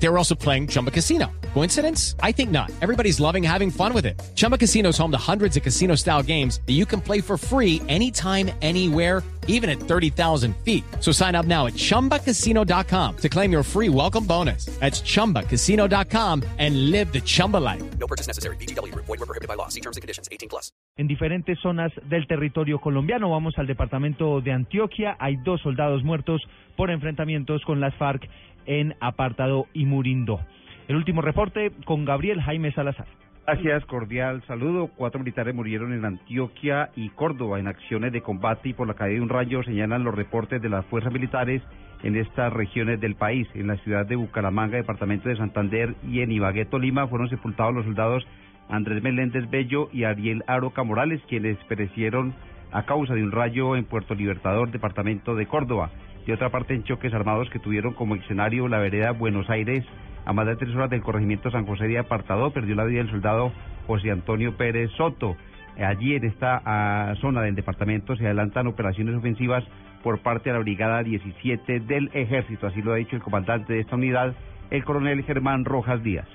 They were also playing Chumba Casino. Coincidence? I think not. Everybody's loving having fun with it. Chumba Casino is home to hundreds of casino style games that you can play for free anytime, anywhere, even at 30,000 feet. So sign up now at chumbacasino.com to claim your free welcome bonus. That's chumbacasino.com and live the Chumba life. No purchase necessary. BGW. Void were prohibited by law. See terms and conditions. 18 plus. En diferentes zonas del territorio colombiano, vamos al departamento de Antioquia. Hay dos soldados muertos por enfrentamientos con las FARC en Apartado y Murindo. El último reporte con Gabriel Jaime Salazar. Gracias, cordial saludo. Cuatro militares murieron en Antioquia y Córdoba en acciones de combate y por la caída de un rayo señalan los reportes de las fuerzas militares en estas regiones del país. En la ciudad de Bucaramanga, departamento de Santander y en Ibagué, Tolima, fueron sepultados los soldados Andrés Meléndez Bello y Ariel Aroca Morales, quienes perecieron a causa de un rayo en Puerto Libertador, departamento de Córdoba. De otra parte, en choques armados que tuvieron como escenario la vereda Buenos Aires, a más de tres horas del corregimiento San José de Apartado, perdió la vida el soldado José Antonio Pérez Soto. Allí en esta ah, zona del departamento se adelantan operaciones ofensivas por parte de la Brigada 17 del Ejército, así lo ha dicho el comandante de esta unidad, el coronel Germán Rojas Díaz.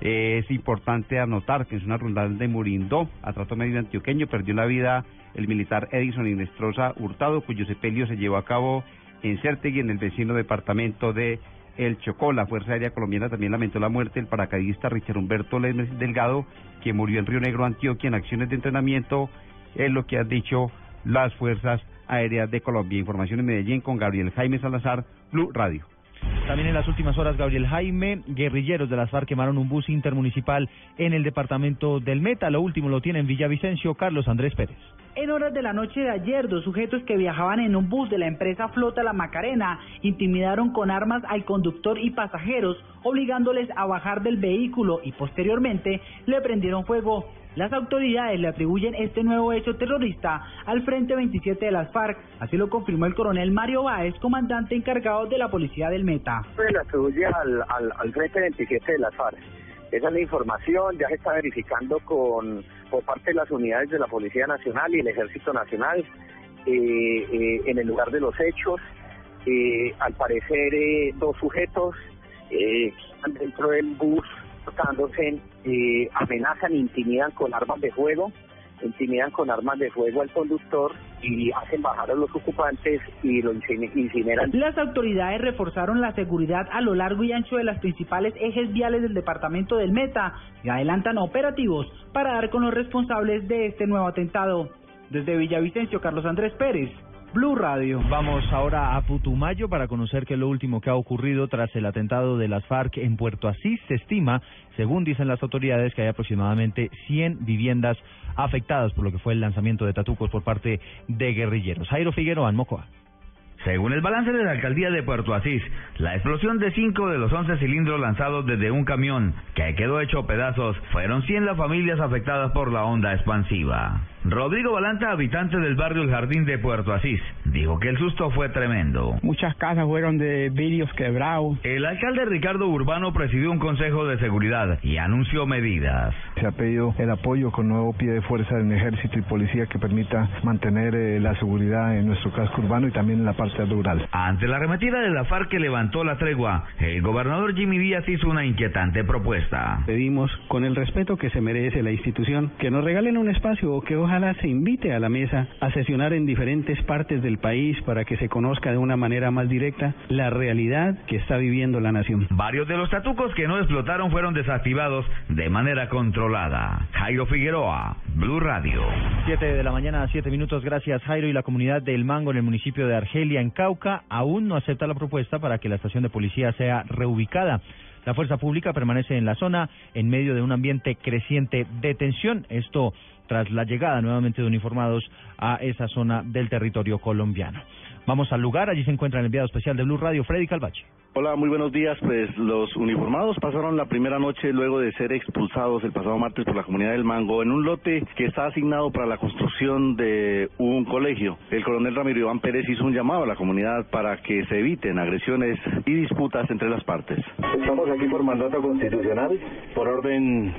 Es importante anotar que en una rural de Murindó, a trato medio antioqueño, perdió la vida el militar Edison Inestrosa Hurtado, cuyo sepelio se llevó a cabo en Certegui, en el vecino departamento de El Chocó. La Fuerza Aérea Colombiana también lamentó la muerte del paracaidista Richard Humberto Lemes Delgado, que murió en Río Negro, Antioquia, en acciones de entrenamiento, es lo que han dicho las Fuerzas Aéreas de Colombia. Información en Medellín con Gabriel Jaime Salazar, Blue Radio. También en las últimas horas, Gabriel Jaime, guerrilleros de las FARC quemaron un bus intermunicipal en el departamento del Meta. Lo último lo tiene en Villavicencio Carlos Andrés Pérez. En horas de la noche de ayer, dos sujetos que viajaban en un bus de la empresa Flota La Macarena intimidaron con armas al conductor y pasajeros, obligándoles a bajar del vehículo y posteriormente le prendieron fuego. Las autoridades le atribuyen este nuevo hecho terrorista al Frente 27 de las FARC, así lo confirmó el coronel Mario Báez, comandante encargado de la policía del Meta. Se le atribuye al, al, al Frente 27 de las FARC. Esa es la información, ya se está verificando con por parte de las unidades de la Policía Nacional y el Ejército Nacional eh, eh, en el lugar de los hechos. Eh, al parecer, eh, dos sujetos eh, están dentro del bus portándose, eh, amenazan, intimidan con armas de fuego, intimidan con armas de fuego al conductor y hacen bajar a los ocupantes y lo incine- incineran. Las autoridades reforzaron la seguridad a lo largo y ancho de las principales ejes viales del departamento del Meta y adelantan operativos para dar con los responsables de este nuevo atentado. Desde Villavicencio, Carlos Andrés Pérez, Blue Radio. Vamos ahora a Putumayo para conocer qué es lo último que ha ocurrido tras el atentado de las FARC en Puerto Asís. Se estima, según dicen las autoridades, que hay aproximadamente 100 viviendas afectadas por lo que fue el lanzamiento de tatucos por parte de guerrilleros. Jairo Figueroa, en Mocoa. Según el balance de la alcaldía de Puerto Asís, la explosión de cinco de los 11 cilindros lanzados desde un camión que quedó hecho pedazos fueron 100 las familias afectadas por la onda expansiva. Rodrigo Balanta, habitante del barrio El Jardín de Puerto Asís, dijo que el susto fue tremendo. Muchas casas fueron de vidrios quebrados. El alcalde Ricardo Urbano presidió un consejo de seguridad y anunció medidas. Se ha pedido el apoyo con nuevo pie de fuerza del ejército y policía que permita mantener eh, la seguridad en nuestro casco urbano y también en la parte rural. Ante la arremetida de la FARC que levantó la tregua, el gobernador Jimmy Díaz hizo una inquietante propuesta. Pedimos, con el respeto que se merece la institución, que nos regalen un espacio o que ojalá se invite a la mesa a sesionar en diferentes partes del país para que se conozca de una manera más directa la realidad que está viviendo la nación. Varios de los tatucos que no explotaron fueron desactivados de manera controlada. Jairo Figueroa, Blue Radio. Siete de la mañana, siete minutos. Gracias, Jairo. Y la comunidad del Mango en el municipio de Argelia, en Cauca, aún no acepta la propuesta para que la estación de policía sea reubicada. La fuerza pública permanece en la zona en medio de un ambiente creciente de tensión. Esto tras la llegada nuevamente de uniformados a esa zona del territorio colombiano. Vamos al lugar, allí se encuentra el enviado especial de Blue Radio, Freddy Calvache. Hola, muy buenos días. Pues los uniformados pasaron la primera noche luego de ser expulsados el pasado martes por la comunidad del Mango en un lote que está asignado para la construcción de un colegio. El coronel Ramiro Iván Pérez hizo un llamado a la comunidad para que se eviten agresiones y disputas entre las partes. Estamos aquí por mandato constitucional, por orden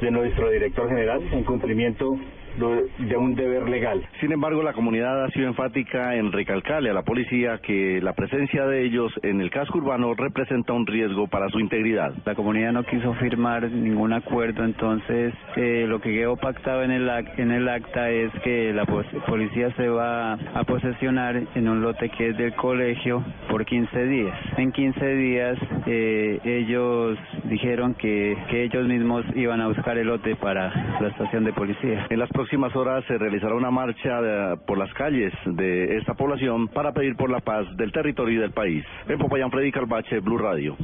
de nuestro director general, en cumplimiento de un deber legal. Sin embargo, la comunidad ha sido enfática en recalcarle a la policía que la presencia de ellos en el casco urbano representa un riesgo para su integridad. La comunidad no quiso firmar ningún acuerdo, entonces eh, lo que quedó pactado en el, en el acta es que la policía se va a posesionar en un lote que es del colegio por 15 días. En 15 días eh, ellos dijeron que, que ellos mismos iban a buscar el lote para la estación de policía. En las próximas horas se realizará una marcha de- por las calles de esta población para pedir por la paz del territorio y del país. En Popayán, Freddy Calvache, Blue Radio.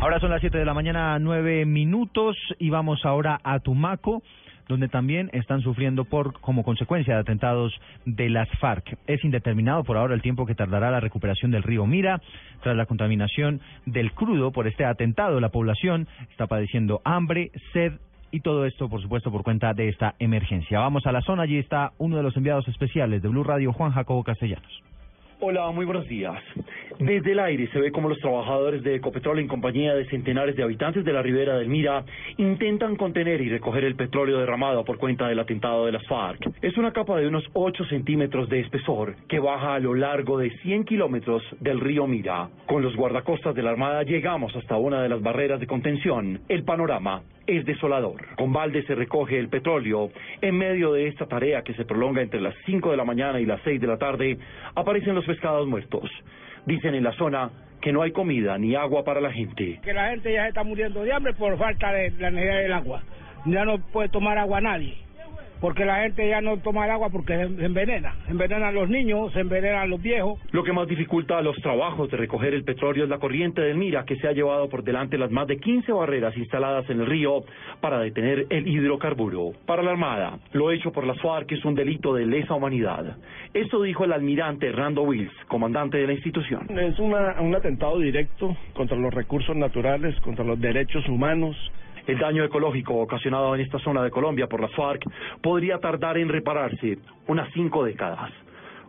Ahora son las 7 de la mañana, 9 minutos, y vamos ahora a Tumaco, donde también están sufriendo por como consecuencia de atentados de las FARC. Es indeterminado por ahora el tiempo que tardará la recuperación del río Mira tras la contaminación del crudo por este atentado. La población está padeciendo hambre, sed y todo esto, por supuesto, por cuenta de esta emergencia. Vamos a la zona, allí está uno de los enviados especiales de Blue Radio, Juan Jacobo Castellanos. Hola, muy buenos días. Desde el aire se ve como los trabajadores de Ecopetrol en compañía de centenares de habitantes de la ribera del Mira intentan contener y recoger el petróleo derramado por cuenta del atentado de las FARC. Es una capa de unos 8 centímetros de espesor que baja a lo largo de 100 kilómetros del río Mira. Con los guardacostas de la Armada llegamos hasta una de las barreras de contención. El panorama es desolador. Con balde se recoge el petróleo. En medio de esta tarea que se prolonga entre las 5 de la mañana y las 6 de la tarde, aparecen los pescados muertos. Dicen en la zona que no hay comida ni agua para la gente. Que la gente ya se está muriendo de hambre por falta de la necesidad del agua. Ya no puede tomar agua nadie. Porque la gente ya no toma el agua porque se envenena. Se envenenan los niños, se envenenan los viejos. Lo que más dificulta los trabajos de recoger el petróleo es la corriente del Mira, que se ha llevado por delante las más de 15 barreras instaladas en el río para detener el hidrocarburo. Para la Armada, lo hecho por las FARC es un delito de lesa humanidad. Esto dijo el almirante Hernando Wills, comandante de la institución. Es una- un atentado directo contra los recursos naturales, contra los derechos humanos. El daño ecológico ocasionado en esta zona de Colombia por las FARC podría tardar en repararse unas cinco décadas.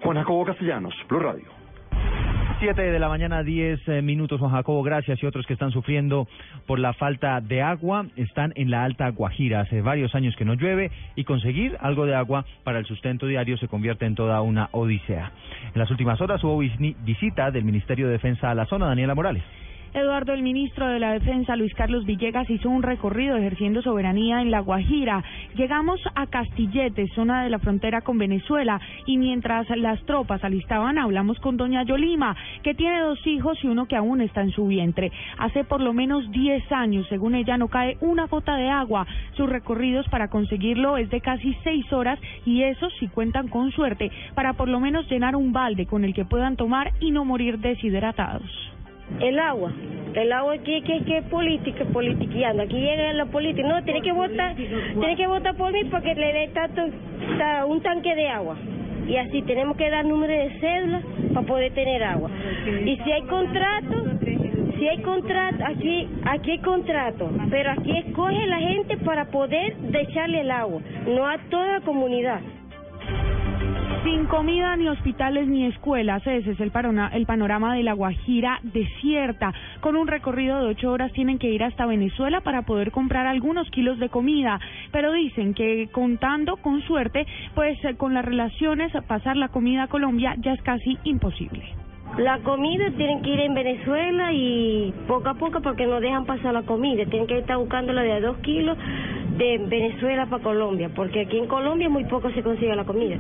Juan Jacobo Castellanos, Blue Radio. 7 de la mañana, 10 eh, minutos, Juan Jacobo, gracias. Y otros que están sufriendo por la falta de agua están en la Alta Guajira. Hace varios años que no llueve y conseguir algo de agua para el sustento diario se convierte en toda una odisea. En las últimas horas hubo visita del Ministerio de Defensa a la zona, Daniela Morales. Eduardo, el ministro de la Defensa, Luis Carlos Villegas, hizo un recorrido ejerciendo soberanía en La Guajira. Llegamos a Castilletes, zona de la frontera con Venezuela, y mientras las tropas alistaban, hablamos con doña Yolima, que tiene dos hijos y uno que aún está en su vientre. Hace por lo menos 10 años, según ella, no cae una gota de agua. Sus recorridos para conseguirlo es de casi seis horas y eso si cuentan con suerte, para por lo menos llenar un balde con el que puedan tomar y no morir deshidratados. El agua. El agua aquí que que política, politiqueando. Aquí llega la política. No, tiene que votar, tiene que votar por mí porque le dé tanto, ta- un tanque de agua. Y así tenemos que dar número de cédula para poder tener agua. Y si hay contrato, si hay contrato, aquí, aquí hay contrato, pero aquí escoge la gente para poder echarle el agua, no a toda la comunidad. Sin comida, ni hospitales, ni escuelas. Ese es el, el panorama de la Guajira desierta. Con un recorrido de ocho horas tienen que ir hasta Venezuela para poder comprar algunos kilos de comida. Pero dicen que contando con suerte, pues eh, con las relaciones, pasar la comida a Colombia ya es casi imposible. La comida tienen que ir en Venezuela y poco a poco porque no dejan pasar la comida. Tienen que estar buscándola de a dos kilos de Venezuela para Colombia, porque aquí en Colombia muy poco se consigue la comida.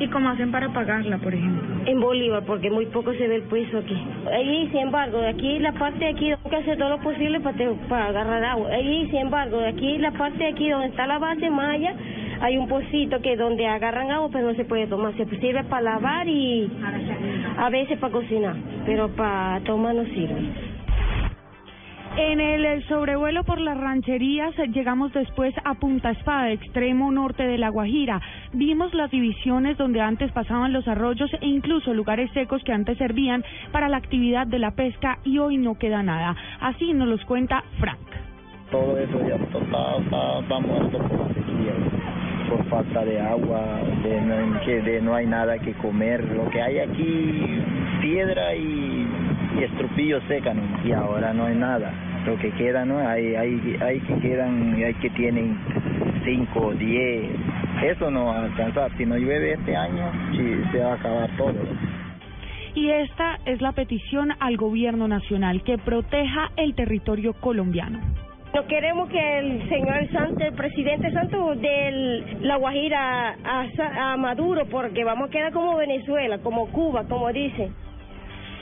¿Y cómo hacen para pagarla, por ejemplo? En Bolívar, porque muy poco se ve el peso aquí. Allí, sin embargo, de aquí la parte de aquí, tengo que hacer todo lo posible para, te- para agarrar agua. Allí, sin embargo, de aquí la parte de aquí donde está la base maya, hay un pocito que donde agarran agua, pero no se puede tomar. Se sirve para lavar y a veces para cocinar, pero para tomar no sirve. En el sobrevuelo por las rancherías llegamos después a Punta Espada, extremo norte de La Guajira. Vimos las divisiones donde antes pasaban los arroyos e incluso lugares secos que antes servían para la actividad de la pesca y hoy no queda nada. Así nos los cuenta Frank. Todo eso ya está, está, está muerto por sequía, por falta de agua, de no, que de no hay nada que comer. Lo que hay aquí, piedra y, y estrupillo seca, ¿no? y ahora no hay nada. Lo que queda, ¿no? Hay, hay, hay que quedan, hay que tienen 5, 10. Eso no va a alcanzar. Si no llueve este año, se va a acabar todo. Y esta es la petición al gobierno nacional, que proteja el territorio colombiano. No queremos que el señor Santos, el presidente Santos de La Guajira a, a Maduro, porque vamos a quedar como Venezuela, como Cuba, como dicen.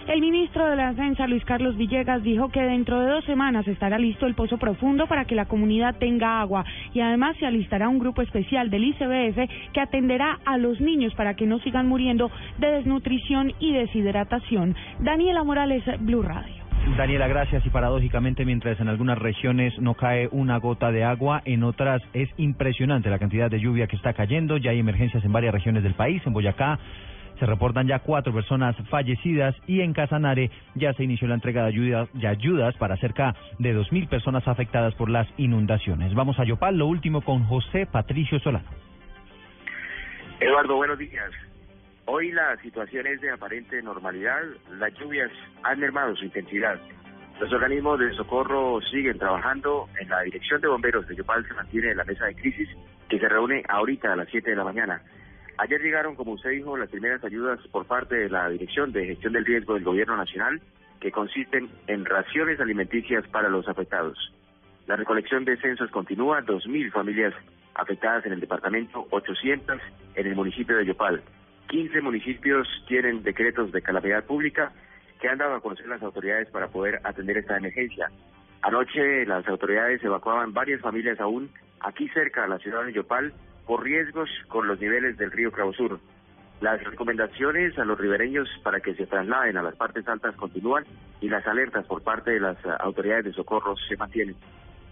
El ministro de la Defensa, Luis Carlos Villegas, dijo que dentro de dos semanas estará listo el pozo profundo para que la comunidad tenga agua y además se alistará un grupo especial del ICBF que atenderá a los niños para que no sigan muriendo de desnutrición y deshidratación. Daniela Morales, Blue Radio. Daniela, gracias. Y paradójicamente, mientras en algunas regiones no cae una gota de agua, en otras es impresionante la cantidad de lluvia que está cayendo. Ya hay emergencias en varias regiones del país. En Boyacá se reportan ya cuatro personas fallecidas y en Casanare ya se inició la entrega de, ayuda- de ayudas para cerca de 2.000 personas afectadas por las inundaciones. Vamos a Yopal, lo último con José Patricio Solano. Eduardo, buenos días. Hoy la situación es de aparente normalidad. Las lluvias han mermado su intensidad. Los organismos de socorro siguen trabajando. En la dirección de bomberos de Yopal se mantiene la mesa de crisis que se reúne ahorita a las 7 de la mañana. Ayer llegaron, como usted dijo, las primeras ayudas por parte de la Dirección de Gestión del Riesgo del Gobierno Nacional, que consisten en raciones alimenticias para los afectados. La recolección de censos continúa, 2.000 familias afectadas en el departamento, 800 en el municipio de Yopal. 15 municipios tienen decretos de calamidad pública que han dado a conocer las autoridades para poder atender esta emergencia. Anoche las autoridades evacuaban varias familias aún aquí cerca de la ciudad de Yopal por riesgos con los niveles del río Sur. Las recomendaciones a los ribereños para que se trasladen a las partes altas continúan y las alertas por parte de las autoridades de socorro se mantienen.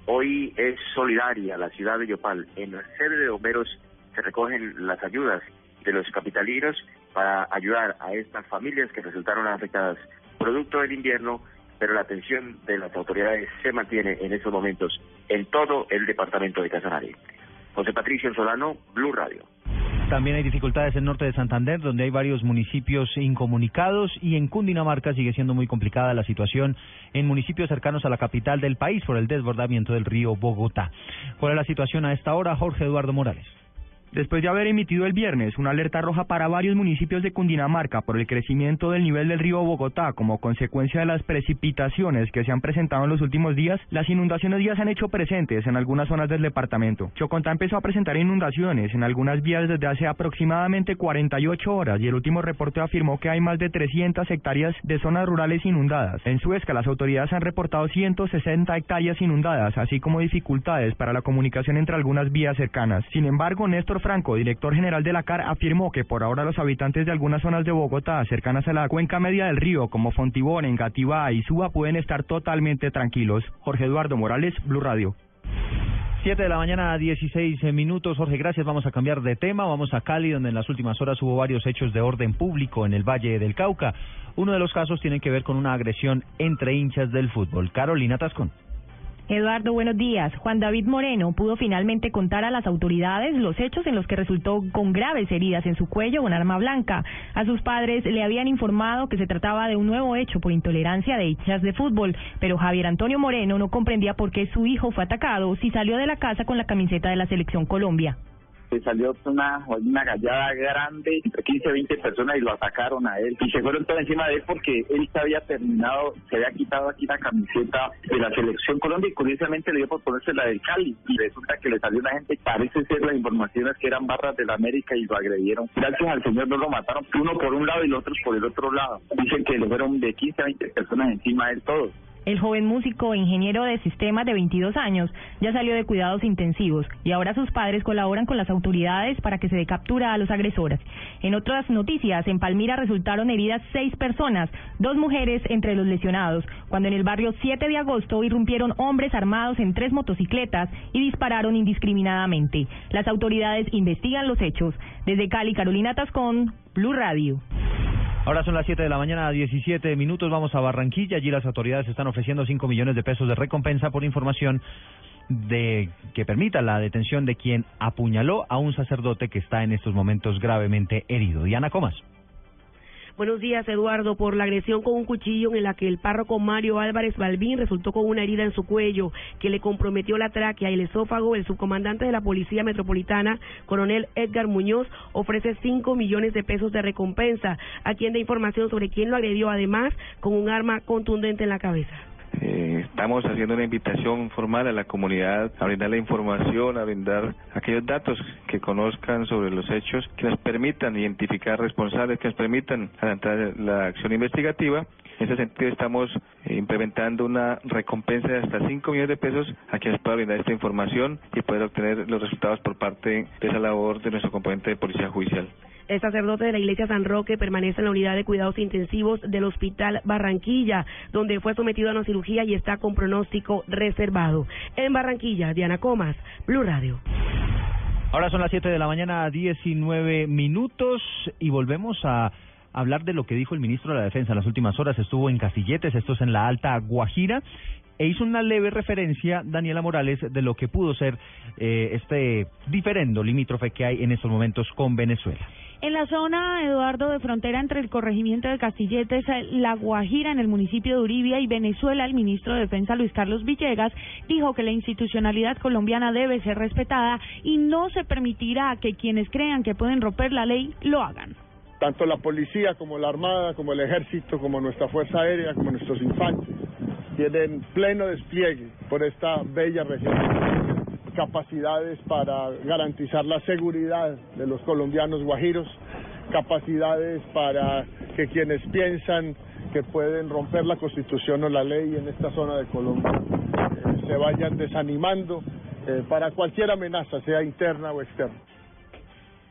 Hoy es solidaria la ciudad de Yopal. En la sede de bomberos se recogen las ayudas de los capitalinos para ayudar a estas familias que resultaron afectadas producto del invierno, pero la atención de las autoridades se mantiene en estos momentos en todo el departamento de Casanare. José Patricio Solano, Blue Radio. También hay dificultades en el norte de Santander, donde hay varios municipios incomunicados y en Cundinamarca sigue siendo muy complicada la situación en municipios cercanos a la capital del país por el desbordamiento del río Bogotá. ¿Cuál es la situación a esta hora? Jorge Eduardo Morales. Después de haber emitido el viernes una alerta roja para varios municipios de Cundinamarca por el crecimiento del nivel del río Bogotá como consecuencia de las precipitaciones que se han presentado en los últimos días, las inundaciones ya se han hecho presentes en algunas zonas del departamento. Chocontá empezó a presentar inundaciones en algunas vías desde hace aproximadamente 48 horas y el último reporte afirmó que hay más de 300 hectáreas de zonas rurales inundadas. En Suezca las autoridades han reportado 160 hectáreas inundadas, así como dificultades para la comunicación entre algunas vías cercanas. Sin embargo, Néstor Franco, director general de la CAR, afirmó que por ahora los habitantes de algunas zonas de Bogotá cercanas a la cuenca media del río, como Fontibón, Engativá y Suba, pueden estar totalmente tranquilos. Jorge Eduardo Morales, Blue Radio. 7 de la mañana, 16 minutos. Jorge, gracias. Vamos a cambiar de tema. Vamos a Cali, donde en las últimas horas hubo varios hechos de orden público en el Valle del Cauca. Uno de los casos tiene que ver con una agresión entre hinchas del fútbol. Carolina Tascón. Eduardo, buenos días. Juan David Moreno pudo finalmente contar a las autoridades los hechos en los que resultó con graves heridas en su cuello con arma blanca. A sus padres le habían informado que se trataba de un nuevo hecho por intolerancia de hinchas de fútbol, pero Javier Antonio Moreno no comprendía por qué su hijo fue atacado si salió de la casa con la camiseta de la selección Colombia. Se salió una, una gallada grande, entre 15 20 personas y lo atacaron a él. Y se fueron todo encima de él porque él se había terminado, se había quitado aquí la camiseta de la selección Colombia y curiosamente le dio por ponerse la del Cali. Y resulta que le salió una gente, parece ser las informaciones que eran barras de la América y lo agredieron. Gracias al señor no lo mataron, uno por un lado y los otros por el otro lado. Dicen que le fueron de 15 a 20 personas encima de él todos. El joven músico e ingeniero de sistemas de 22 años ya salió de cuidados intensivos y ahora sus padres colaboran con las autoridades para que se dé captura a los agresores. En otras noticias, en Palmira resultaron heridas seis personas, dos mujeres entre los lesionados, cuando en el barrio 7 de agosto irrumpieron hombres armados en tres motocicletas y dispararon indiscriminadamente. Las autoridades investigan los hechos. Desde Cali, Carolina Tascón, Blue Radio. Ahora son las 7 de la mañana, 17 minutos. Vamos a Barranquilla. Allí las autoridades están ofreciendo 5 millones de pesos de recompensa por información de que permita la detención de quien apuñaló a un sacerdote que está en estos momentos gravemente herido. Diana Comas. Buenos días, Eduardo. Por la agresión con un cuchillo en la que el párroco Mario Álvarez Balbín resultó con una herida en su cuello que le comprometió la tráquea y el esófago, el subcomandante de la Policía Metropolitana, coronel Edgar Muñoz, ofrece 5 millones de pesos de recompensa a quien dé información sobre quién lo agredió, además con un arma contundente en la cabeza. Eh, estamos haciendo una invitación formal a la comunidad a brindar la información, a brindar aquellos datos que conozcan sobre los hechos, que nos permitan identificar responsables, que nos permitan adelantar la acción investigativa. En ese sentido estamos eh, implementando una recompensa de hasta 5 millones de pesos a quienes puedan brindar esta información y poder obtener los resultados por parte de esa labor de nuestro componente de policía judicial. El sacerdote de la iglesia San Roque permanece en la unidad de cuidados intensivos del Hospital Barranquilla, donde fue sometido a una cirugía y está con pronóstico reservado. En Barranquilla, Diana Comas, Blue Radio. Ahora son las 7 de la mañana, 19 minutos, y volvemos a hablar de lo que dijo el ministro de la Defensa en las últimas horas. Estuvo en Castilletes, esto es en la Alta Guajira, e hizo una leve referencia, Daniela Morales, de lo que pudo ser eh, este diferendo limítrofe que hay en estos momentos con Venezuela. En la zona, Eduardo, de frontera entre el corregimiento de Castilletes, La Guajira, en el municipio de Uribia y Venezuela, el ministro de Defensa, Luis Carlos Villegas, dijo que la institucionalidad colombiana debe ser respetada y no se permitirá que quienes crean que pueden romper la ley lo hagan. Tanto la policía como la armada, como el ejército, como nuestra fuerza aérea, como nuestros infantes, tienen pleno despliegue por esta bella región capacidades para garantizar la seguridad de los colombianos guajiros, capacidades para que quienes piensan que pueden romper la constitución o la ley en esta zona de Colombia eh, se vayan desanimando eh, para cualquier amenaza, sea interna o externa.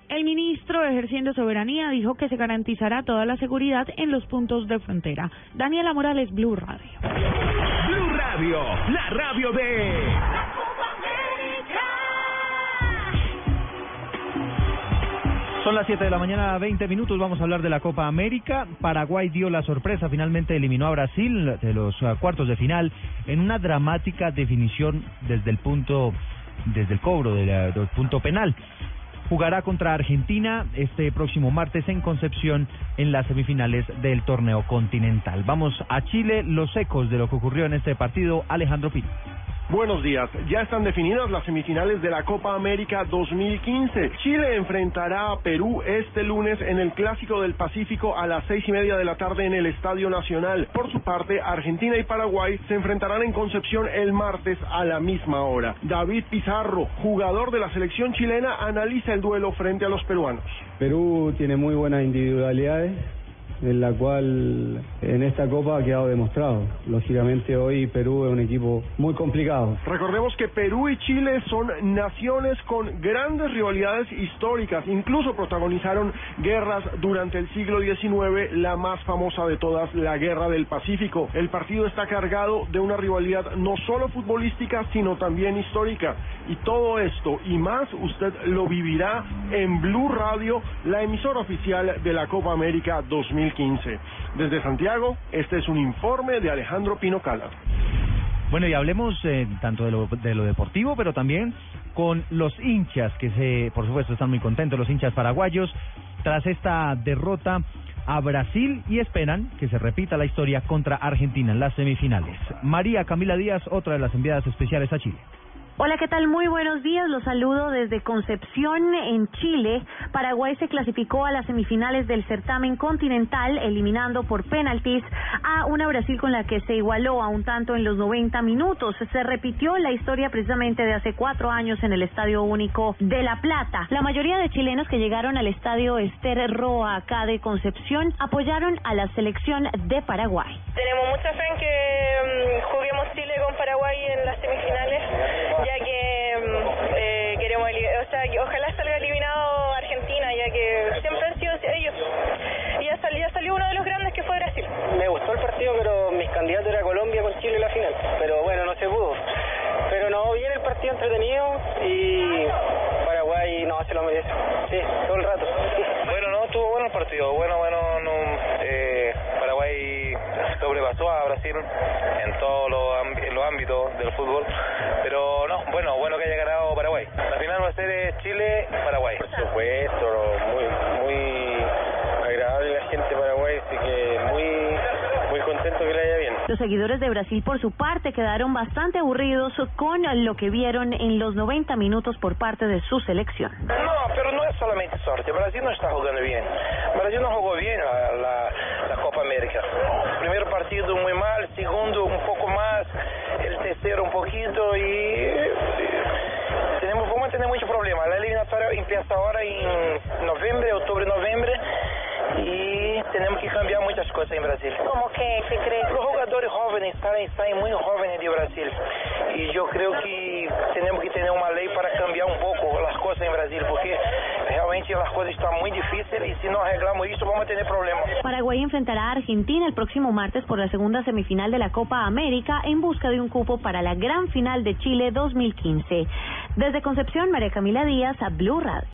El ministro, ejerciendo soberanía, dijo que se garantizará toda la seguridad en los puntos de frontera. Daniela Morales, Blue Radio. Blue Radio, la radio de... Son las 7 de la mañana, 20 minutos. Vamos a hablar de la Copa América. Paraguay dio la sorpresa, finalmente eliminó a Brasil de los uh, cuartos de final en una dramática definición desde el punto, desde el cobro del punto penal. Jugará contra Argentina este próximo martes en Concepción en las semifinales del torneo continental. Vamos a Chile, los ecos de lo que ocurrió en este partido. Alejandro Pino. Buenos días. Ya están definidas las semifinales de la Copa América 2015. Chile enfrentará a Perú este lunes en el Clásico del Pacífico a las seis y media de la tarde en el Estadio Nacional. Por su parte, Argentina y Paraguay se enfrentarán en Concepción el martes a la misma hora. David Pizarro, jugador de la selección chilena, analiza el duelo frente a los peruanos. Perú tiene muy buenas individualidades en la cual en esta Copa ha quedado demostrado. Lógicamente hoy Perú es un equipo muy complicado. Recordemos que Perú y Chile son naciones con grandes rivalidades históricas, incluso protagonizaron guerras durante el siglo XIX, la más famosa de todas, la Guerra del Pacífico. El partido está cargado de una rivalidad no solo futbolística, sino también histórica. Y todo esto y más usted lo vivirá en Blue Radio, la emisora oficial de la Copa América 2015. Desde Santiago, este es un informe de Alejandro Pinocala. Bueno, y hablemos eh, tanto de lo, de lo deportivo, pero también con los hinchas, que se, por supuesto están muy contentos, los hinchas paraguayos, tras esta derrota a Brasil y esperan que se repita la historia contra Argentina en las semifinales. María Camila Díaz, otra de las enviadas especiales a Chile. Hola, ¿qué tal? Muy buenos días. Los saludo desde Concepción, en Chile. Paraguay se clasificó a las semifinales del certamen continental, eliminando por penaltis a una Brasil con la que se igualó a un tanto en los 90 minutos. Se repitió la historia precisamente de hace cuatro años en el Estadio Único de La Plata. La mayoría de chilenos que llegaron al Estadio Ester Roa acá de Concepción apoyaron a la selección de Paraguay. Tenemos mucha fe en que mm, juguemos Chile con Paraguay en las semifinales, o sea, que ojalá salga eliminado Argentina, ya que siempre han sido ellos. Y ya salió, ya salió uno de los grandes que fue Brasil. Me gustó el partido, pero mis candidatos era Colombia con Chile en la final. Pero bueno, no se pudo. Pero no, bien el partido entretenido y Paraguay no se lo merece. Sí, todo el rato. Bueno, no, estuvo bueno el partido. Bueno, bueno, no, eh, Paraguay sobrepasó a Brasil en todos los, los ámbitos del fútbol. Pero no, bueno, bueno Por supuesto, muy, muy agradable la gente de Paraguay, así que muy, muy contento que le haya bien. Los seguidores de Brasil, por su parte, quedaron bastante aburridos con lo que vieron en los 90 minutos por parte de su selección. No, pero no es solamente suerte. Brasil no está jugando bien. Brasil no jugó bien la, la, la Copa América. Primer partido muy mal, segundo un poco más, el tercero un poquito y tener mucho problema. La eliminatoria empieza ahora en noviembre, octubre, noviembre y tenemos que cambiar muchas cosas en Brasil. ¿Cómo que, qué crees? Los jugadores jóvenes están, están muy jóvenes de Brasil y yo creo que tenemos que tener una ley para cambiar un poco las cosas en Brasil porque realmente las cosas están muy difíciles y si no arreglamos eso vamos a tener problemas. Paraguay enfrentará a Argentina el próximo martes por la segunda semifinal de la Copa América en busca de un cupo para la gran final de Chile 2015. Desde Concepción, María Camila Díaz, a Blue Radio.